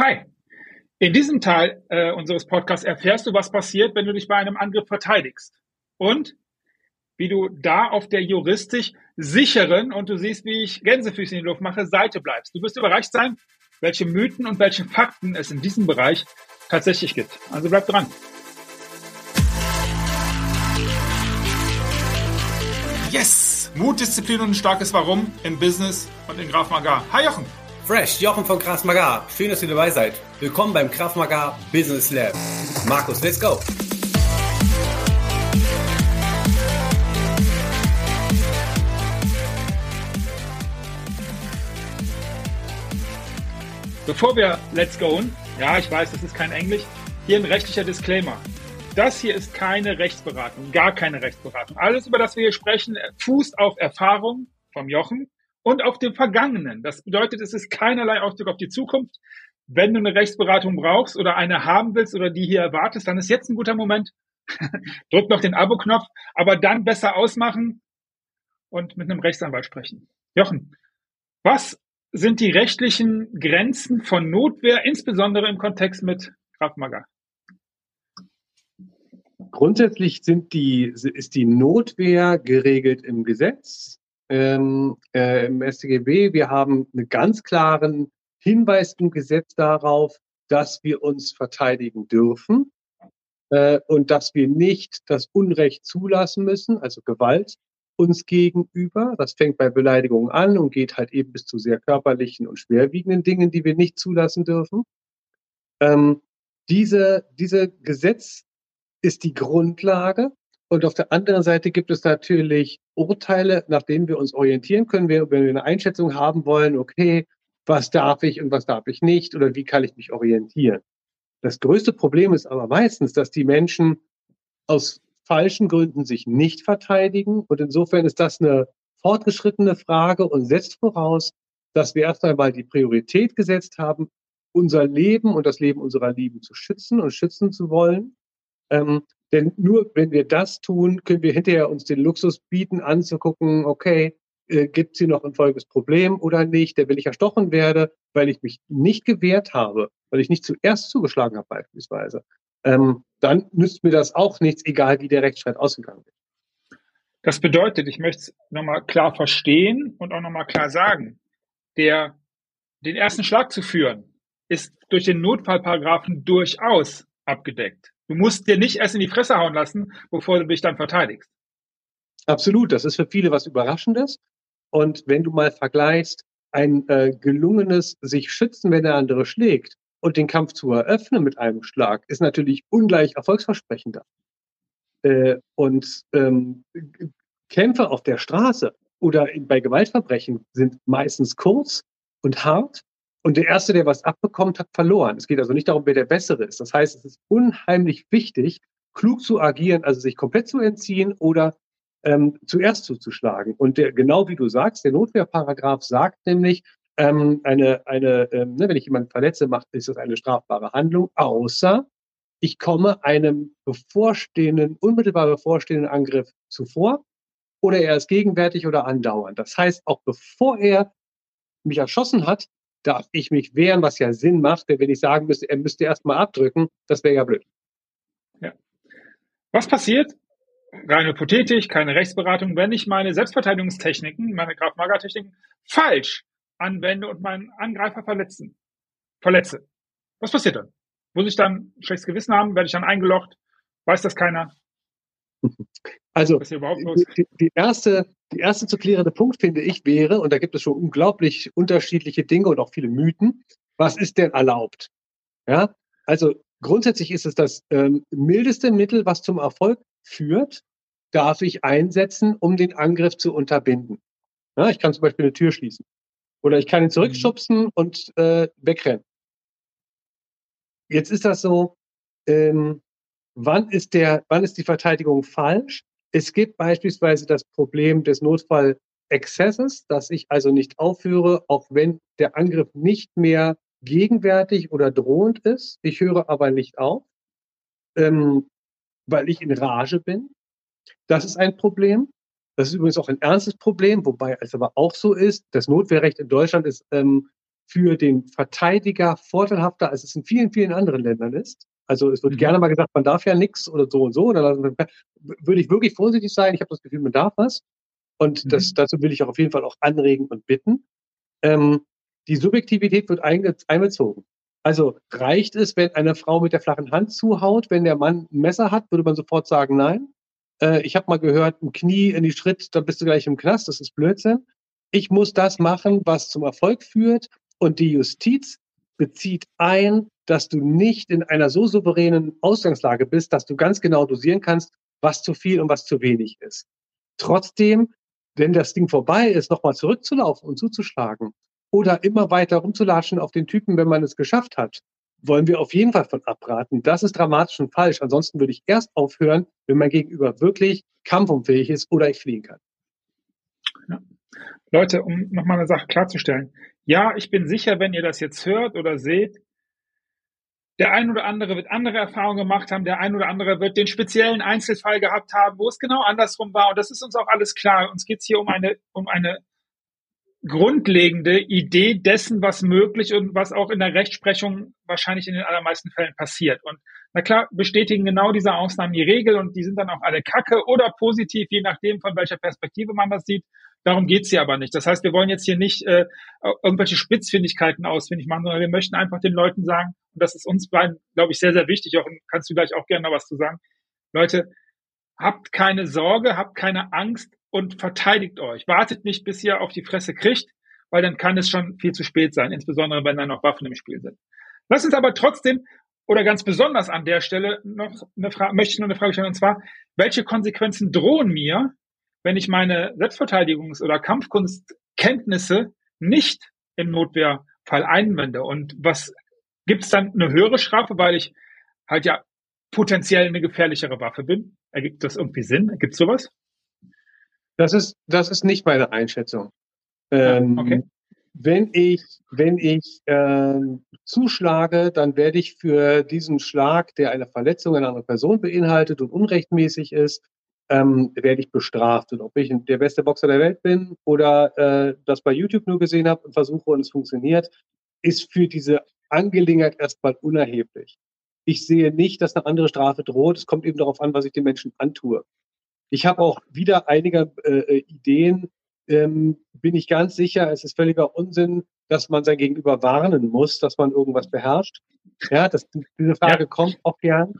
Hi. In diesem Teil äh, unseres Podcasts erfährst du, was passiert, wenn du dich bei einem Angriff verteidigst. Und wie du da auf der juristisch sicheren, und du siehst, wie ich Gänsefüße in die Luft mache, Seite bleibst. Du wirst überrascht sein, welche Mythen und welche Fakten es in diesem Bereich tatsächlich gibt. Also bleib dran. Yes! Mut, Disziplin und ein starkes Warum im Business und in Graf Magar. Hi Jochen! Fresh, Jochen von Kraft. Schön, dass ihr dabei seid. Willkommen beim Kraft Business Lab. Markus, let's go. Bevor wir Let's Go, ja, ich weiß, das ist kein Englisch, hier ein rechtlicher Disclaimer. Das hier ist keine Rechtsberatung, gar keine Rechtsberatung. Alles, über das wir hier sprechen, fußt auf Erfahrung vom Jochen und auf dem Vergangenen. Das bedeutet, es ist keinerlei Ausdruck auf die Zukunft. Wenn du eine Rechtsberatung brauchst oder eine haben willst oder die hier erwartest, dann ist jetzt ein guter Moment. Drück noch den Abo-Knopf, aber dann besser ausmachen und mit einem Rechtsanwalt sprechen. Jochen, was sind die rechtlichen Grenzen von Notwehr, insbesondere im Kontext mit Krav Maga? Grundsätzlich sind die, ist die Notwehr geregelt im Gesetz ähm, äh, im StGB. Wir haben einen ganz klaren Hinweis im Gesetz darauf, dass wir uns verteidigen dürfen äh, und dass wir nicht das Unrecht zulassen müssen, also Gewalt uns gegenüber. Das fängt bei Beleidigungen an und geht halt eben bis zu sehr körperlichen und schwerwiegenden Dingen, die wir nicht zulassen dürfen. Ähm, diese, diese Gesetz ist die Grundlage und auf der anderen Seite gibt es natürlich Urteile, nach denen wir uns orientieren können, wenn wir eine Einschätzung haben wollen, okay, was darf ich und was darf ich nicht oder wie kann ich mich orientieren. Das größte Problem ist aber meistens, dass die Menschen aus falschen Gründen sich nicht verteidigen. Und insofern ist das eine fortgeschrittene Frage und setzt voraus, dass wir erst einmal die Priorität gesetzt haben, unser Leben und das Leben unserer Lieben zu schützen und schützen zu wollen. Ähm, denn nur wenn wir das tun, können wir hinterher uns den Luxus bieten, anzugucken, okay, äh, gibt es hier noch ein folgendes Problem oder nicht, der will ich erstochen werde, weil ich mich nicht gewehrt habe, weil ich nicht zuerst zugeschlagen habe beispielsweise, ähm, dann nützt mir das auch nichts, egal wie der Rechtsstreit ausgegangen wird. Das bedeutet, ich möchte es nochmal klar verstehen und auch nochmal klar sagen, der, den ersten Schlag zu führen, ist durch den Notfallparagraphen durchaus abgedeckt. Du musst dir nicht erst in die Fresse hauen lassen, bevor du dich dann verteidigst. Absolut, das ist für viele was Überraschendes. Und wenn du mal vergleichst, ein äh, gelungenes sich schützen, wenn der andere schlägt und den Kampf zu eröffnen mit einem Schlag, ist natürlich ungleich erfolgsversprechender. Äh, und ähm, Kämpfe auf der Straße oder bei Gewaltverbrechen sind meistens kurz und hart und der Erste, der was abbekommt, hat verloren. Es geht also nicht darum, wer der Bessere ist. Das heißt, es ist unheimlich wichtig, klug zu agieren, also sich komplett zu entziehen oder ähm, zuerst zuzuschlagen. Und der, genau wie du sagst, der Notwehrparagraph sagt nämlich, ähm, eine, eine, ähm, ne, wenn ich jemanden verletze, macht, ist das eine strafbare Handlung, außer ich komme einem bevorstehenden, unmittelbar bevorstehenden Angriff zuvor oder er ist gegenwärtig oder andauernd. Das heißt, auch bevor er mich erschossen hat, darf ich mich wehren, was ja Sinn macht, denn wenn ich sagen müsste, er müsste erst mal abdrücken, das wäre ja blöd. Ja. Was passiert, rein hypothetisch, keine Rechtsberatung, wenn ich meine Selbstverteidigungstechniken, meine Graf-Maga-Techniken falsch anwende und meinen Angreifer verletzen, verletze? Was passiert dann? Muss ich dann ein schlechtes Gewissen haben? Werde ich dann eingelocht? Weiß das keiner? Also die, die, erste, die erste zu klärende Punkt, finde ich, wäre, und da gibt es schon unglaublich unterschiedliche Dinge und auch viele Mythen, was ist denn erlaubt? Ja, also grundsätzlich ist es das ähm, mildeste Mittel, was zum Erfolg führt, darf ich einsetzen, um den Angriff zu unterbinden. Ja, ich kann zum Beispiel eine Tür schließen. Oder ich kann ihn zurückschubsen mhm. und äh, wegrennen. Jetzt ist das so, ähm, wann ist der, wann ist die Verteidigung falsch? Es gibt beispielsweise das Problem des Notfallexzesses, dass ich also nicht aufhöre, auch wenn der Angriff nicht mehr gegenwärtig oder drohend ist. Ich höre aber nicht auf, ähm, weil ich in Rage bin. Das ist ein Problem. Das ist übrigens auch ein ernstes Problem, wobei es aber auch so ist, das Notwehrrecht in Deutschland ist ähm, für den Verteidiger vorteilhafter, als es in vielen, vielen anderen Ländern ist. Also es wird mhm. gerne mal gesagt, man darf ja nichts oder so und so. Oder würde ich wirklich vorsichtig sein. Ich habe das Gefühl, man darf was. Und mhm. das, dazu will ich auch auf jeden Fall auch anregen und bitten. Ähm, die Subjektivität wird einbezogen. Also reicht es, wenn eine Frau mit der flachen Hand zuhaut, wenn der Mann ein Messer hat, würde man sofort sagen, nein. Äh, ich habe mal gehört, ein Knie in die Schritt, dann bist du gleich im Knast, das ist Blödsinn. Ich muss das machen, was zum Erfolg führt. Und die Justiz bezieht ein, dass du nicht in einer so souveränen Ausgangslage bist, dass du ganz genau dosieren kannst, was zu viel und was zu wenig ist. Trotzdem, wenn das Ding vorbei ist, nochmal zurückzulaufen und zuzuschlagen oder immer weiter rumzulatschen auf den Typen, wenn man es geschafft hat, wollen wir auf jeden Fall von abraten. Das ist dramatisch und falsch. Ansonsten würde ich erst aufhören, wenn mein Gegenüber wirklich kampfunfähig ist oder ich fliehen kann. Ja. Leute, um nochmal eine Sache klarzustellen. Ja, ich bin sicher, wenn ihr das jetzt hört oder seht, der ein oder andere wird andere Erfahrungen gemacht haben, der ein oder andere wird den speziellen Einzelfall gehabt haben, wo es genau andersrum war. Und das ist uns auch alles klar. Uns geht es hier um eine, um eine grundlegende Idee dessen, was möglich und was auch in der Rechtsprechung wahrscheinlich in den allermeisten Fällen passiert. Und na klar, bestätigen genau diese Ausnahmen die Regel und die sind dann auch alle kacke oder positiv, je nachdem, von welcher Perspektive man das sieht. Darum geht's hier aber nicht. Das heißt, wir wollen jetzt hier nicht äh, irgendwelche Spitzfindigkeiten ausfindig machen, sondern wir möchten einfach den Leuten sagen, und das ist uns beiden, glaube ich, sehr, sehr wichtig, auch kannst du gleich auch gerne noch was zu sagen. Leute, habt keine Sorge, habt keine Angst und verteidigt euch. Wartet nicht, bis ihr auf die Fresse kriegt, weil dann kann es schon viel zu spät sein, insbesondere wenn da noch Waffen im Spiel sind. Lass uns aber trotzdem oder ganz besonders an der Stelle noch eine Frage, möchte ich noch eine Frage stellen, und zwar, welche Konsequenzen drohen mir, wenn ich meine Selbstverteidigungs- oder Kampfkunstkenntnisse nicht im Notwehrfall einwende? Und was gibt es dann eine höhere Strafe, weil ich halt ja potenziell eine gefährlichere Waffe bin? Ergibt das irgendwie Sinn? Gibt es sowas? Das ist, das ist nicht meine Einschätzung. Ähm, okay. Wenn ich, wenn ich äh, zuschlage, dann werde ich für diesen Schlag, der eine Verletzung einer anderen Person beinhaltet und unrechtmäßig ist, ähm, werde ich bestraft. Und ob ich der beste Boxer der Welt bin oder äh, das bei YouTube nur gesehen habe und versuche und es funktioniert, ist für diese Angelegenheit erstmal unerheblich. Ich sehe nicht, dass eine andere Strafe droht. Es kommt eben darauf an, was ich den Menschen antue. Ich habe auch wieder einige äh, Ideen, ähm, bin ich ganz sicher, es ist völliger Unsinn, dass man sein Gegenüber warnen muss, dass man irgendwas beherrscht. Ja, das, diese Frage ja. kommt auch gern.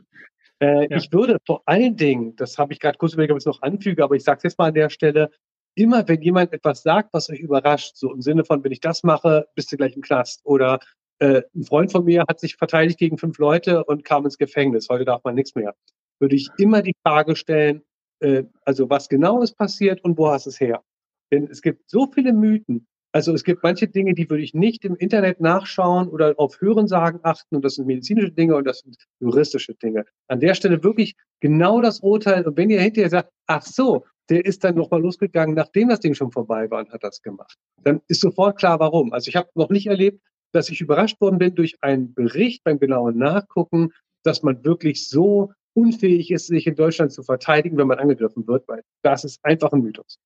Äh, ja. Ich würde vor allen Dingen, das habe ich gerade kurz überlegt, ob ich es noch anfüge, aber ich sage es jetzt mal an der Stelle, immer wenn jemand etwas sagt, was euch überrascht, so im Sinne von, wenn ich das mache, bist du gleich im Knast. Oder äh, ein Freund von mir hat sich verteidigt gegen fünf Leute und kam ins Gefängnis. Heute darf man nichts mehr. Würde ich immer die Frage stellen, äh, also was genau ist passiert und wo hast es her? Denn es gibt so viele Mythen, also es gibt manche Dinge, die würde ich nicht im Internet nachschauen oder auf Hörensagen achten und das sind medizinische Dinge und das sind juristische Dinge. An der Stelle wirklich genau das Urteil und wenn ihr hinterher sagt, ach so, der ist dann nochmal losgegangen, nachdem das Ding schon vorbei war und hat das gemacht, dann ist sofort klar, warum. Also ich habe noch nicht erlebt, dass ich überrascht worden bin durch einen Bericht beim genauen Nachgucken, dass man wirklich so unfähig ist, sich in Deutschland zu verteidigen, wenn man angegriffen wird, weil das ist einfach ein Mythos.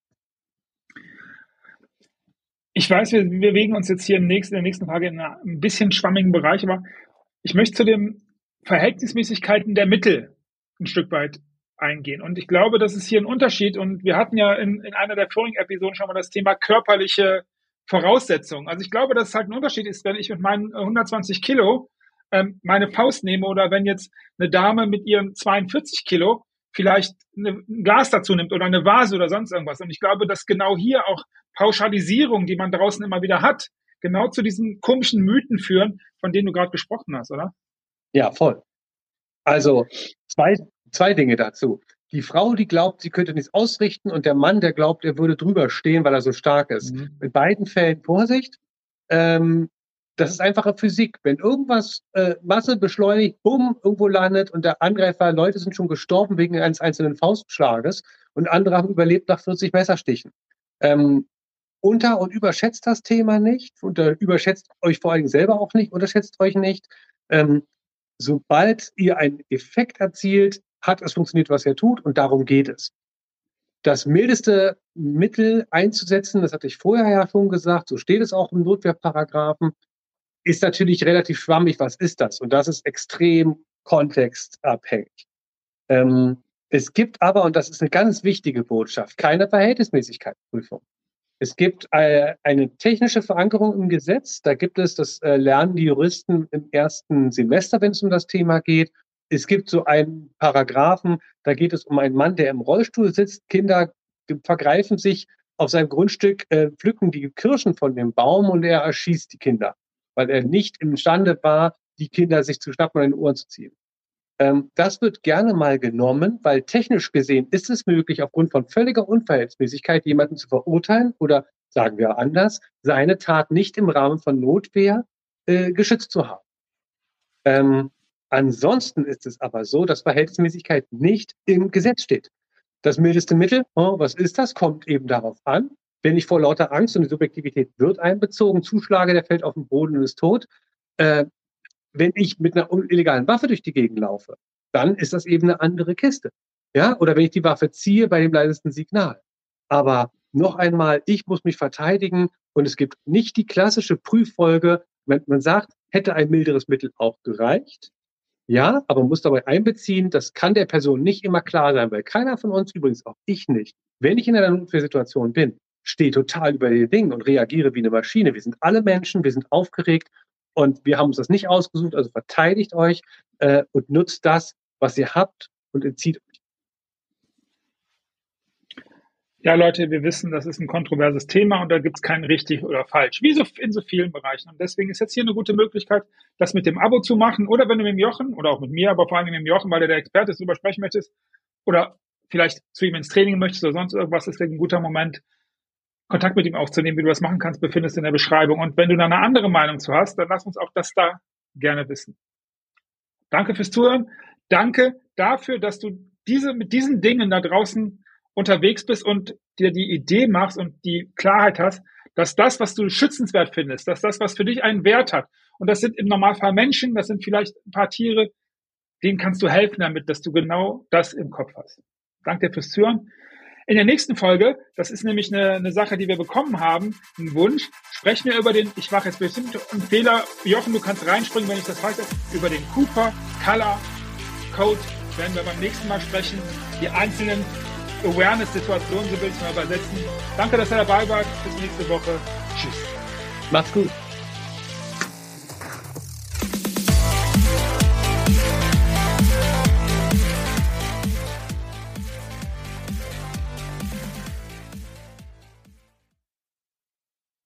Ich weiß, wir, bewegen uns jetzt hier im nächsten, in der nächsten Frage in einem bisschen schwammigen Bereich, aber ich möchte zu den Verhältnismäßigkeiten der Mittel ein Stück weit eingehen. Und ich glaube, das ist hier ein Unterschied. Und wir hatten ja in, in einer der vorigen Episoden schon mal das Thema körperliche Voraussetzungen. Also ich glaube, dass es halt ein Unterschied ist, wenn ich mit meinen 120 Kilo ähm, meine Faust nehme oder wenn jetzt eine Dame mit ihren 42 Kilo vielleicht ein Glas dazu nimmt oder eine Vase oder sonst irgendwas. Und ich glaube, dass genau hier auch Pauschalisierung, die man draußen immer wieder hat, genau zu diesen komischen Mythen führen, von denen du gerade gesprochen hast, oder? Ja, voll. Also zwei, zwei Dinge dazu. Die Frau, die glaubt, sie könnte nichts ausrichten und der Mann, der glaubt, er würde drüber stehen, weil er so stark ist. Mhm. In beiden Fällen Vorsicht. Ähm, das ist einfache Physik. Wenn irgendwas äh, Masse beschleunigt, bumm, irgendwo landet und der Angreifer, Leute sind schon gestorben wegen eines einzelnen Faustschlages und andere haben überlebt nach 40 Messerstichen. Ähm, unter- und überschätzt das Thema nicht und äh, überschätzt euch vor Dingen selber auch nicht, unterschätzt euch nicht. Ähm, sobald ihr einen Effekt erzielt, hat es funktioniert, was ihr tut und darum geht es. Das mildeste Mittel einzusetzen, das hatte ich vorher ja schon gesagt, so steht es auch im Notwehrparagraphen, ist natürlich relativ schwammig, was ist das? Und das ist extrem kontextabhängig. Ähm, es gibt aber, und das ist eine ganz wichtige Botschaft, keine Verhältnismäßigkeitsprüfung. Es gibt äh, eine technische Verankerung im Gesetz. Da gibt es, das äh, lernen die Juristen im ersten Semester, wenn es um das Thema geht. Es gibt so einen Paragraphen, da geht es um einen Mann, der im Rollstuhl sitzt. Kinder vergreifen sich auf seinem Grundstück, äh, pflücken die Kirschen von dem Baum und er erschießt die Kinder, weil er nicht imstande war, die Kinder sich zu schnappen und in die Ohren zu ziehen. Ähm, das wird gerne mal genommen, weil technisch gesehen ist es möglich, aufgrund von völliger Unverhältnismäßigkeit jemanden zu verurteilen oder, sagen wir anders, seine Tat nicht im Rahmen von Notwehr äh, geschützt zu haben. Ähm, ansonsten ist es aber so, dass Verhältnismäßigkeit nicht im Gesetz steht. Das mildeste Mittel, oh, was ist das, kommt eben darauf an. Wenn ich vor lauter Angst und die Subjektivität wird einbezogen, zuschlage, der fällt auf den Boden und ist tot, äh, wenn ich mit einer illegalen Waffe durch die Gegend laufe, dann ist das eben eine andere Kiste. Ja, oder wenn ich die Waffe ziehe bei dem leisesten Signal. Aber noch einmal, ich muss mich verteidigen und es gibt nicht die klassische Prüffolge, wenn man sagt, hätte ein milderes Mittel auch gereicht. Ja, aber man muss dabei einbeziehen, das kann der Person nicht immer klar sein, weil keiner von uns, übrigens auch ich nicht, wenn ich in einer Notwehrsituation bin, stehe total über die Dinge und reagiere wie eine Maschine. Wir sind alle Menschen, wir sind aufgeregt und wir haben uns das nicht ausgesucht, also verteidigt euch äh, und nutzt das, was ihr habt und entzieht euch. Ja, Leute, wir wissen, das ist ein kontroverses Thema und da gibt es kein richtig oder falsch, wie so in so vielen Bereichen. Und deswegen ist jetzt hier eine gute Möglichkeit, das mit dem Abo zu machen oder wenn du mit dem Jochen oder auch mit mir, aber vor allem mit dem Jochen, weil er der Experte ist, darüber sprechen möchtest oder vielleicht zu ihm ins Training möchtest oder sonst irgendwas, ist ein guter Moment, Kontakt mit ihm aufzunehmen, wie du das machen kannst, befindest in der Beschreibung. Und wenn du da eine andere Meinung zu hast, dann lass uns auch das da gerne wissen. Danke fürs Zuhören. Danke dafür, dass du diese, mit diesen Dingen da draußen unterwegs bist und dir die Idee machst und die Klarheit hast, dass das, was du schützenswert findest, dass das, was für dich einen Wert hat, und das sind im Normalfall Menschen, das sind vielleicht ein paar Tiere, denen kannst du helfen damit, dass du genau das im Kopf hast. Danke fürs Zuhören. In der nächsten Folge, das ist nämlich eine, eine Sache, die wir bekommen haben, ein Wunsch, sprechen wir über den, ich mache jetzt bestimmt einen Fehler, Jochen, du kannst reinspringen, wenn ich das falsch über den Cooper Color Code werden wir beim nächsten Mal sprechen. Die einzelnen Awareness-Situationen, so will ich es mal übersetzen. Danke, dass ihr dabei wart. Bis nächste Woche. Tschüss. Macht's gut.